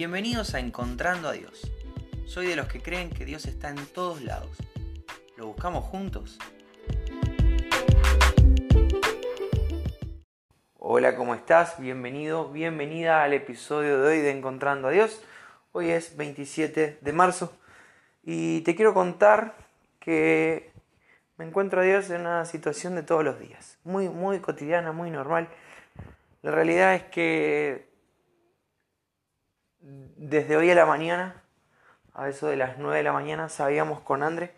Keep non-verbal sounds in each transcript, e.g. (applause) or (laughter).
Bienvenidos a Encontrando a Dios. Soy de los que creen que Dios está en todos lados. ¿Lo buscamos juntos? Hola, ¿cómo estás? Bienvenido, bienvenida al episodio de hoy de Encontrando a Dios. Hoy es 27 de marzo y te quiero contar que me encuentro a Dios en una situación de todos los días, muy, muy cotidiana, muy normal. La realidad es que desde hoy a la mañana, a eso de las 9 de la mañana, sabíamos con André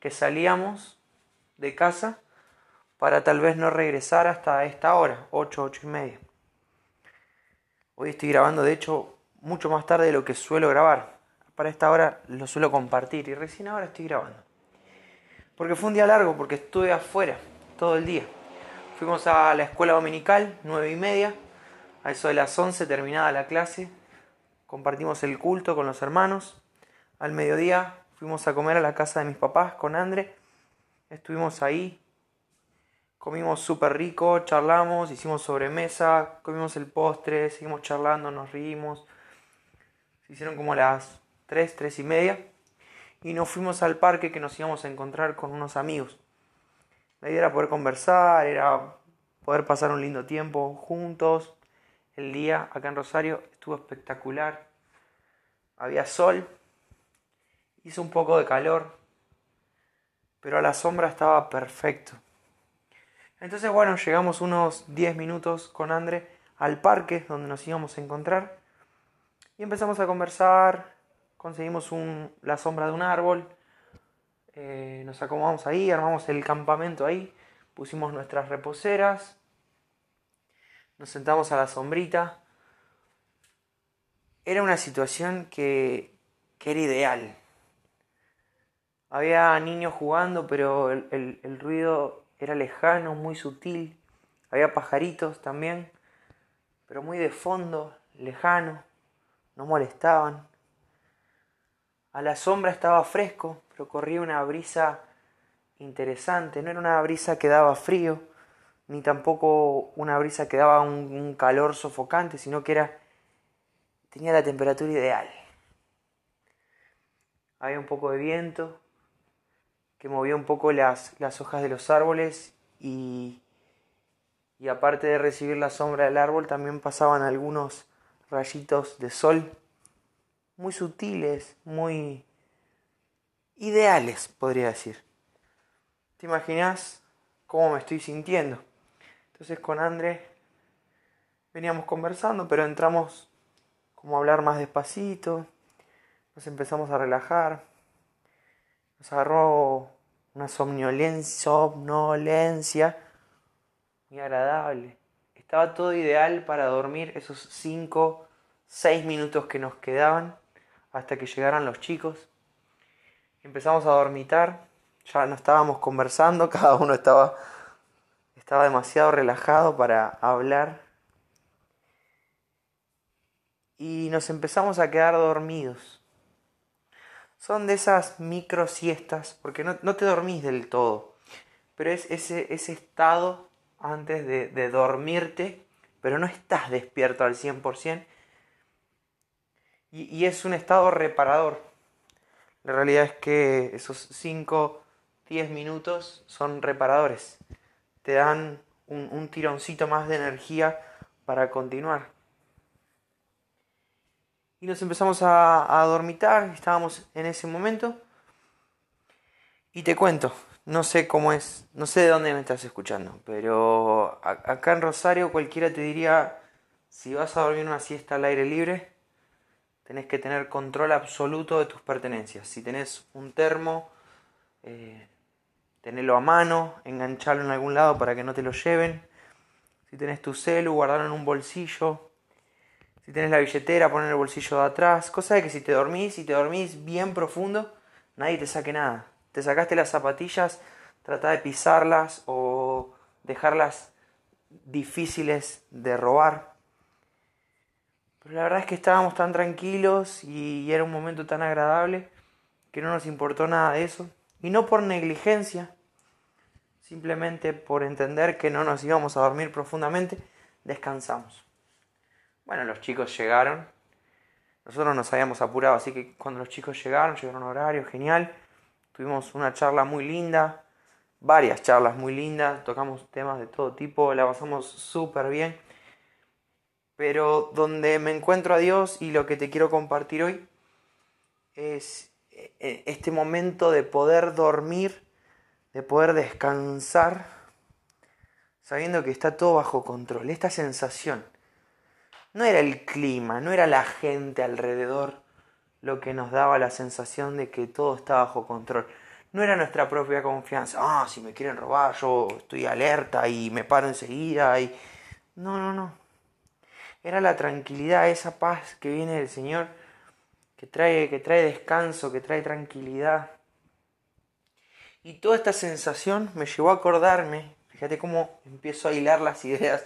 que salíamos de casa para tal vez no regresar hasta esta hora, 8, 8 y media. Hoy estoy grabando, de hecho, mucho más tarde de lo que suelo grabar. Para esta hora lo suelo compartir y recién ahora estoy grabando. Porque fue un día largo, porque estuve afuera todo el día. Fuimos a la escuela dominical, 9 y media. A eso de las 11 terminada la clase, compartimos el culto con los hermanos. Al mediodía fuimos a comer a la casa de mis papás con André. Estuvimos ahí, comimos súper rico, charlamos, hicimos sobremesa, comimos el postre, seguimos charlando, nos reímos. Se hicieron como las 3, 3 y media. Y nos fuimos al parque que nos íbamos a encontrar con unos amigos. La idea era poder conversar, era poder pasar un lindo tiempo juntos, el día acá en Rosario estuvo espectacular. Había sol, hizo un poco de calor, pero a la sombra estaba perfecto. Entonces, bueno, llegamos unos 10 minutos con André al parque donde nos íbamos a encontrar y empezamos a conversar. Conseguimos la sombra de un árbol, eh, nos acomodamos ahí, armamos el campamento ahí, pusimos nuestras reposeras, nos sentamos a la sombrita. Era una situación que, era ideal. Había niños jugando, pero el, el ruido era lejano, muy sutil. Había pajaritos también, pero muy de fondo, lejano, no molestaban. A la sombra estaba fresco, pero corría una brisa interesante, no era una brisa que daba frío, ni tampoco una brisa que daba un, calor sofocante, sino que era tenía la temperatura ideal. Había un poco de viento que movía un poco las, las hojas de los árboles y, y aparte de recibir la sombra del árbol también pasaban algunos rayitos de sol muy sutiles, muy ideales, podría decir. ¿Te imaginas cómo me estoy sintiendo? Entonces con André veníamos conversando, pero entramos como a hablar más despacito, nos empezamos a relajar, nos agarró una somnolencia, somnolencia muy agradable. Estaba todo ideal para dormir esos 5, 6 minutos que nos quedaban hasta que llegaran los chicos. Empezamos a dormitar, ya no estábamos conversando, (laughs) cada uno estaba estaba demasiado relajado para hablar. Y nos empezamos a quedar dormidos. Son de esas micro siestas, porque no, te dormís del todo, pero es ese, ese estado antes de, de dormirte, pero no estás despierto al 100%. Y, y es un estado reparador. La realidad es que esos 5, 10 minutos son reparadores te dan un, tironcito más de energía para continuar. Y nos empezamos a, a dormitar, estábamos en ese momento. Y te cuento, no sé cómo es, no sé de dónde me estás escuchando, pero acá en Rosario cualquiera te diría, si vas a dormir una siesta al aire libre, tenés que tener control absoluto de tus pertenencias. Si tenés un termo, eh, tenerlo a mano, engancharlo en algún lado para que no te lo lleven. Si tenés tu celu, guardarlo en un bolsillo. Si tenés la billetera, poner el bolsillo de atrás. Cosa de que si te dormís y te dormís bien profundo, nadie te saque nada. Te sacaste las zapatillas, trata de pisarlas o dejarlas difíciles de robar. Pero la verdad es que estábamos tan tranquilos y era un momento tan agradable que no nos importó nada de eso. Y no por negligencia, simplemente por entender que no nos íbamos a dormir profundamente, descansamos. Bueno, los chicos llegaron, nosotros nos habíamos apurado, así que cuando los chicos llegaron, llegaron a horario, genial. Tuvimos una charla muy linda, varias charlas muy lindas, tocamos temas de todo tipo, la pasamos súper bien. Pero donde me encuentro a Dios y lo que te quiero compartir hoy es este momento de poder dormir, de poder descansar, sabiendo que está todo bajo control. Esta sensación no era el clima, no era la gente alrededor lo que nos daba la sensación de que todo está bajo control. No era nuestra propia confianza. Ah, si me quieren robar, yo estoy alerta y me paro enseguida. Y... No, no, no. Era la tranquilidad, esa paz que viene del Señor, que trae, que trae descanso, que trae tranquilidad. Y toda esta sensación me llevó a acordarme, fíjate cómo empiezo a hilar las ideas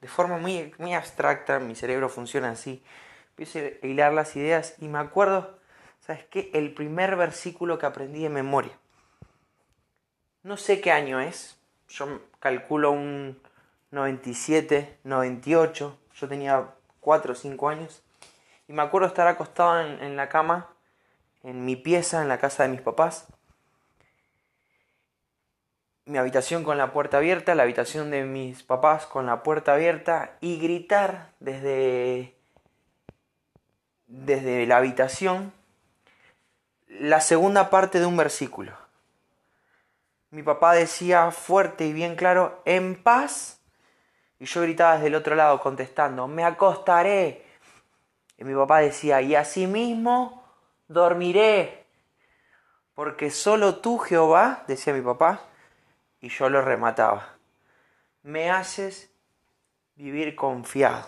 de forma muy, muy abstracta, mi cerebro funciona así. Empiezo a hilar las ideas y me acuerdo, ¿sabes qué? El primer versículo que aprendí de memoria. No sé qué año es, yo calculo un 97, 98, yo tenía 4 o 5 años. Y me acuerdo estar acostado en, en la cama, en mi pieza, en la casa de mis papás mi habitación con la puerta abierta, la habitación de mis papás con la puerta abierta y gritar desde, desde la habitación la segunda parte de un versículo. Mi papá decía fuerte y bien claro, en paz, y yo gritaba desde el otro lado contestando, me acostaré. Mi papá decía, y asimismo dormiré, porque solo tú, Jehová, decía mi papá, y yo lo remataba. Me haces vivir confiado.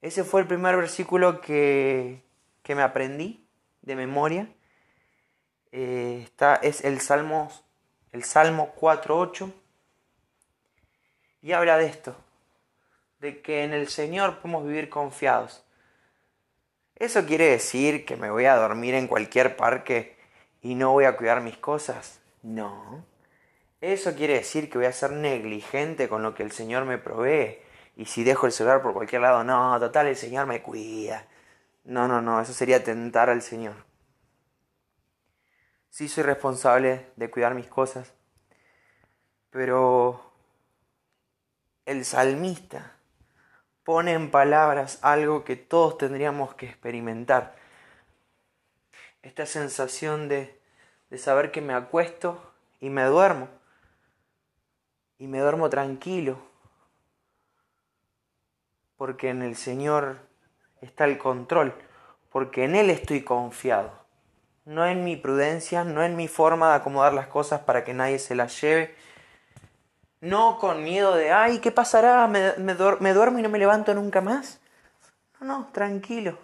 Ese fue el primer versículo que, que me aprendí de memoria. Eh, está, es el Salmo, el Salmo 4.8. Y habla de esto, de que en el Señor podemos vivir confiados. ¿Eso quiere decir que me voy a dormir en cualquier parque y no voy a cuidar mis cosas? No. Eso quiere decir que voy a ser negligente con lo que el Señor me provee. Y si dejo el celular por cualquier lado, no, total, el Señor me cuida. No, no, no, eso sería tentar al Señor. Sí soy responsable de cuidar mis cosas, pero el salmista pone en palabras algo que todos tendríamos que experimentar. Esta sensación de de saber que me acuesto y me duermo. Y me duermo tranquilo. Porque en el Señor está el control. Porque en Él estoy confiado. No en mi prudencia, no en mi forma de acomodar las cosas para que nadie se las lleve. No con miedo de, ay, ¿qué pasará? ¿Me, me, me duermo y no me levanto nunca más? No, no, tranquilo.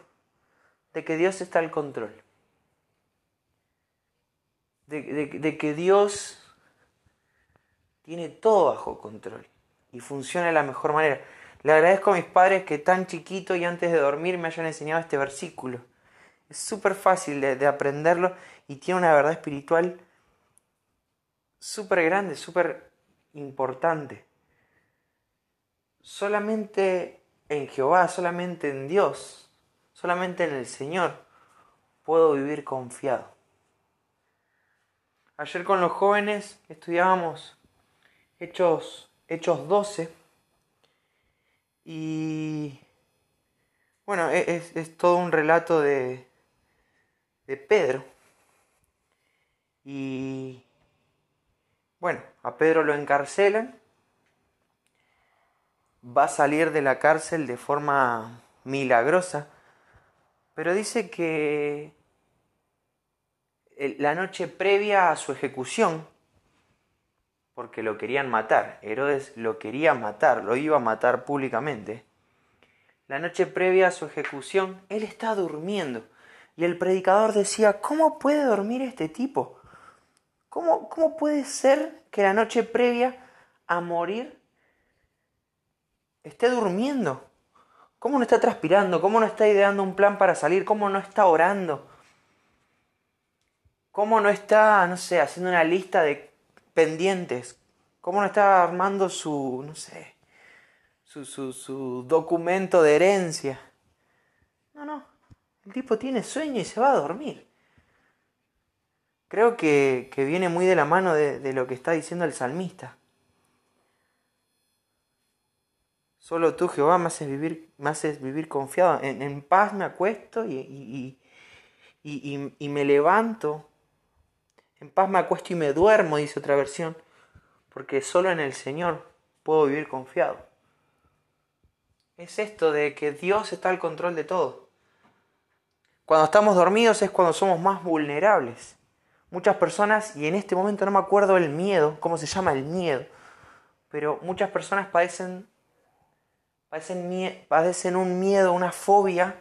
De que Dios está al control de, que Dios tiene todo bajo control y funciona de la mejor manera. Le agradezco a mis padres que tan chiquito y antes de dormir me hayan enseñado este versículo. Es súper fácil de, de, aprenderlo y tiene una verdad espiritual súper grande, súper importante. Solamente en Jehová, solamente en Dios, solamente en el Señor puedo vivir confiado. Ayer con los jóvenes estudiábamos Hechos, Hechos 12 y bueno, e-, es, todo un relato de, de Pedro. Y bueno, a Pedro lo encarcelan, va a salir de la cárcel de forma milagrosa, pero dice que la noche previa a su ejecución, porque lo querían matar, Herodes lo quería matar, lo iba a matar públicamente, la noche previa a su ejecución, él está durmiendo. Y el predicador decía, ¿cómo puede dormir este tipo? ¿Cómo, ¿Cómo puede ser que la noche previa a morir esté durmiendo? ¿Cómo no está transpirando? ¿Cómo no está ideando un plan para salir? ¿Cómo no está orando? ¿Cómo no está, no sé, haciendo una lista de pendientes? ¿Cómo no está armando su, no sé, su, su, su documento de herencia? El tipo tiene sueño y se va a dormir. Creo que, viene muy de la mano de, lo que está diciendo el salmista. Solo tú, Jehová, me haces vivir, me haces vivir confiado. En, paz me acuesto y, y, me levanto. En paz me acuesto y me duermo, dice otra versión. Porque solo en el Señor puedo vivir confiado. Es esto de que Dios está al control de todo. Cuando estamos dormidos es cuando somos más vulnerables. Muchas personas, y en este momento no me acuerdo el miedo, cómo se llama el miedo, pero muchas personas padecen, padecen, padecen un miedo, una fobia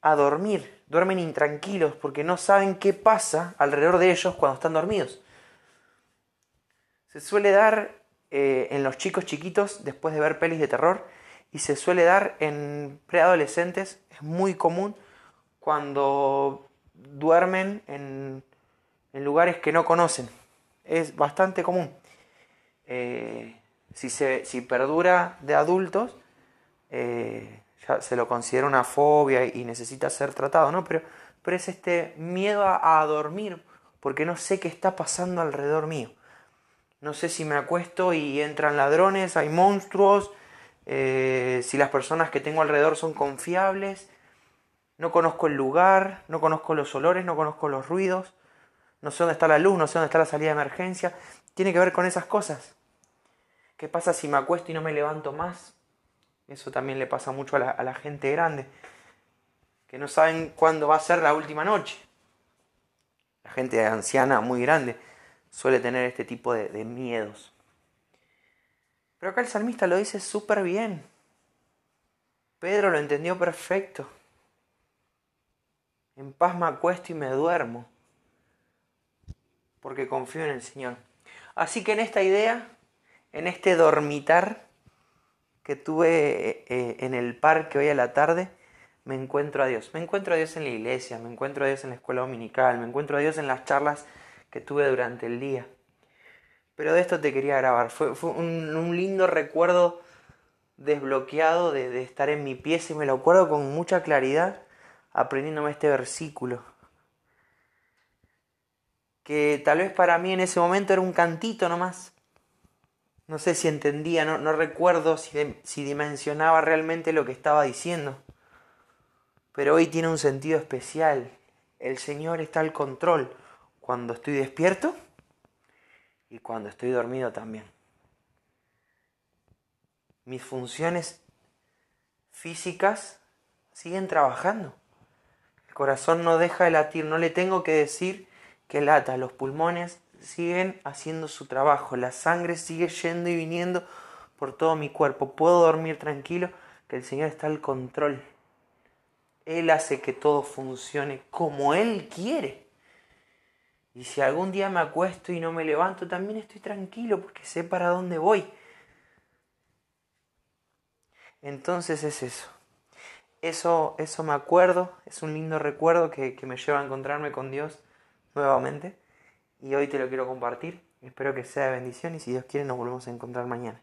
a dormir. Duermen intranquilos porque no saben qué pasa alrededor de ellos cuando están dormidos. Se suele dar eh, en los chicos chiquitos después de ver pelis de terror y se suele dar en preadolescentes. Es muy común cuando duermen en en lugares que no conocen. Es bastante común. Eh, si, se, si perdura de adultos, eh, ya se lo considera una fobia y necesita ser tratado, ¿no? Pero, pero es este miedo a, dormir, porque no sé qué está pasando alrededor mío. No sé si me acuesto y entran ladrones, hay monstruos, eh, si las personas que tengo alrededor son confiables, no conozco el lugar, no conozco los olores, no conozco los ruidos no sé dónde está la luz, no sé dónde está la salida de emergencia. Tiene que ver con esas cosas. ¿Qué pasa si me acuesto y no me levanto más? Eso también le pasa mucho a la, gente grande, que no saben cuándo va a ser la última noche. La gente anciana muy grande suele tener este tipo de, de miedos. Pero acá el salmista lo dice súper bien. Pedro lo entendió perfecto. En paz me acuesto y me duermo porque confío en el Señor. Así que en esta idea, en este dormitar que tuve eh, en el parque hoy a la tarde, me encuentro a Dios. Me encuentro a Dios en la iglesia, me encuentro a Dios en la escuela dominical, me encuentro a Dios en las charlas que tuve durante el día. Pero de esto te quería grabar. Fue, un, lindo recuerdo desbloqueado de, de estar en mi pieza y me lo acuerdo con mucha claridad aprendiéndome este versículo que tal vez para mí en ese momento era un cantito nomás. No sé si entendía, no, no recuerdo si, si dimensionaba realmente lo que estaba diciendo. Pero hoy tiene un sentido especial. El Señor está al control cuando estoy despierto y cuando estoy dormido también. Mis funciones físicas siguen trabajando. El corazón no deja de latir, no le tengo que decir que lata, los pulmones siguen haciendo su trabajo, la sangre sigue yendo y viniendo por todo mi cuerpo. Puedo dormir tranquilo, que el Señor está al control. Él hace que todo funcione como Él quiere. Y si algún día me acuesto y no me levanto, también estoy tranquilo porque sé para dónde voy. Entonces es eso. Eso, eso me acuerdo, es un lindo recuerdo que me lleva a encontrarme con Dios nuevamente y hoy te lo quiero compartir. Espero que sea de bendición y si Dios quiere nos volvemos a encontrar mañana.